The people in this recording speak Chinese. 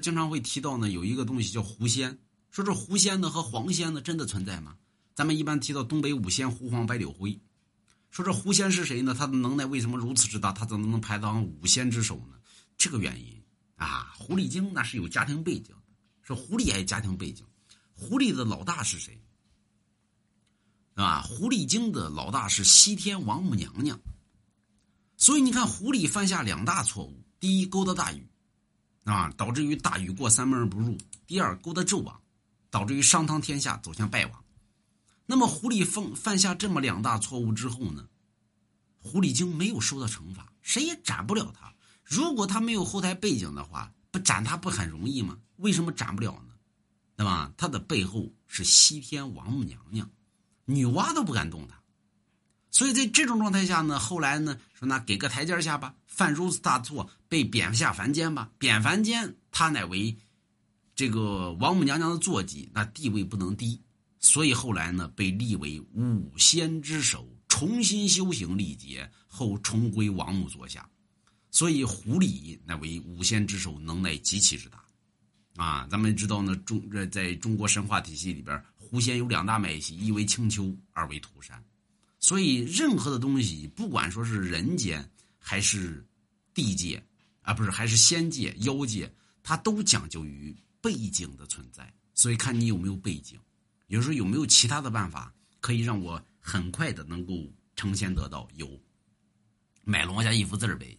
经常会提到呢，有一个东西叫狐仙，说这狐仙呢和黄仙呢真的存在吗？咱们一般提到东北五仙狐黄白柳灰，说这狐仙是谁呢？他的能耐为什么如此之大？他怎么能排到五仙之首呢？这个原因啊，狐狸精那是有家庭背景的，说狐狸还有家庭背景，狐狸的老大是谁？啊，狐狸精的老大是西天王母娘娘。所以你看，狐狸犯下两大错误：第一，勾搭大禹，啊，导致于大禹过三门而不入；第二，勾搭纣王，导致于商汤天下走向败亡。那么，狐狸犯犯下这么两大错误之后呢，狐狸精没有受到惩罚，谁也斩不了他。如果他没有后台背景的话，不斩他不很容易吗？为什么斩不了呢？对吧？他的背后是西天王母娘娘，女娲都不敢动他。所以在这种状态下呢，后来呢说那给个台阶下吧，犯如此大错，被贬下凡间吧。贬凡间，他乃为这个王母娘娘的坐骑，那地位不能低。所以后来呢，被立为五仙之首，重新修行历劫后，重归王母座下。所以狐狸乃为五仙之首，能耐极其之大。啊，咱们知道呢，中这在中国神话体系里边，狐仙有两大脉系，一为青丘，二为涂山。所以，任何的东西，不管说是人间还是地界，啊，不是还是仙界、妖界，它都讲究于背景的存在。所以，看你有没有背景，有时候有没有其他的办法可以让我很快的能够成仙得道？有，买龙家一幅字儿呗。